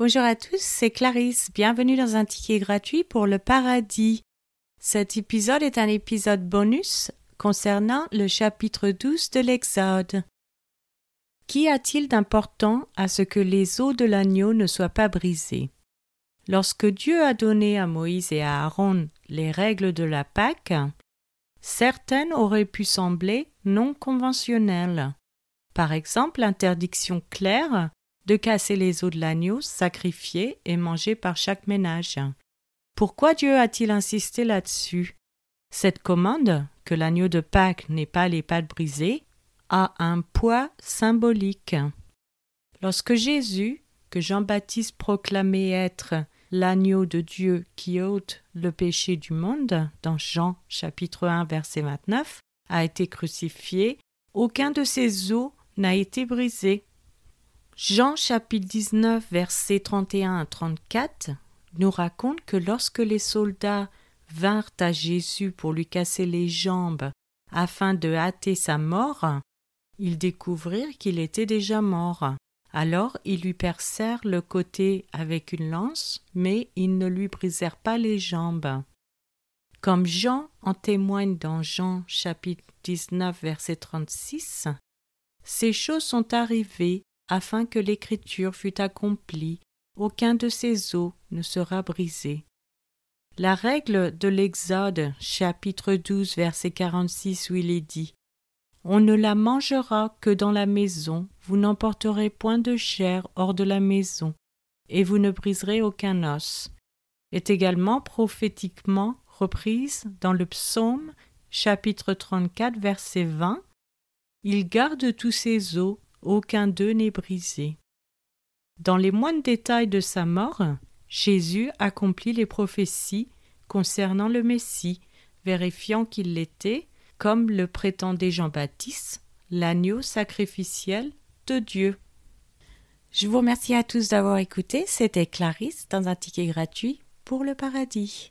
Bonjour à tous, c'est Clarisse. Bienvenue dans un ticket gratuit pour le paradis. Cet épisode est un épisode bonus concernant le chapitre 12 de l'Exode. Qu'y a-t-il d'important à ce que les os de l'agneau ne soient pas brisés Lorsque Dieu a donné à Moïse et à Aaron les règles de la Pâque, certaines auraient pu sembler non conventionnelles. Par exemple, l'interdiction claire de casser les os de l'agneau sacrifié et mangé par chaque ménage. Pourquoi Dieu a-t-il insisté là-dessus? Cette commande, que l'agneau de Pâques n'ait pas les pattes brisées, a un poids symbolique. Lorsque Jésus, que Jean-Baptiste proclamait être l'agneau de Dieu qui ôte le péché du monde, dans Jean chapitre 1 verset 29, a été crucifié, aucun de ses os n'a été brisé. Jean chapitre 19 versets 31 à 34 nous raconte que lorsque les soldats vinrent à Jésus pour lui casser les jambes afin de hâter sa mort, ils découvrirent qu'il était déjà mort. Alors ils lui percèrent le côté avec une lance, mais ils ne lui brisèrent pas les jambes. Comme Jean en témoigne dans Jean chapitre 19 verset 36, ces choses sont arrivées afin que l'écriture fût accomplie, aucun de ces os ne sera brisé. La règle de l'Exode, chapitre 12, verset 46, où il est dit On ne la mangera que dans la maison, vous n'emporterez point de chair hors de la maison, et vous ne briserez aucun os, est également prophétiquement reprise dans le psaume, chapitre 34, verset 20 Il garde tous ses os, aucun d'eux n'est brisé. Dans les moindres détails de sa mort, Jésus accomplit les prophéties concernant le Messie, vérifiant qu'il l'était, comme le prétendait Jean-Baptiste, l'agneau sacrificiel de Dieu. Je vous remercie à tous d'avoir écouté. C'était Clarisse dans un ticket gratuit pour le paradis.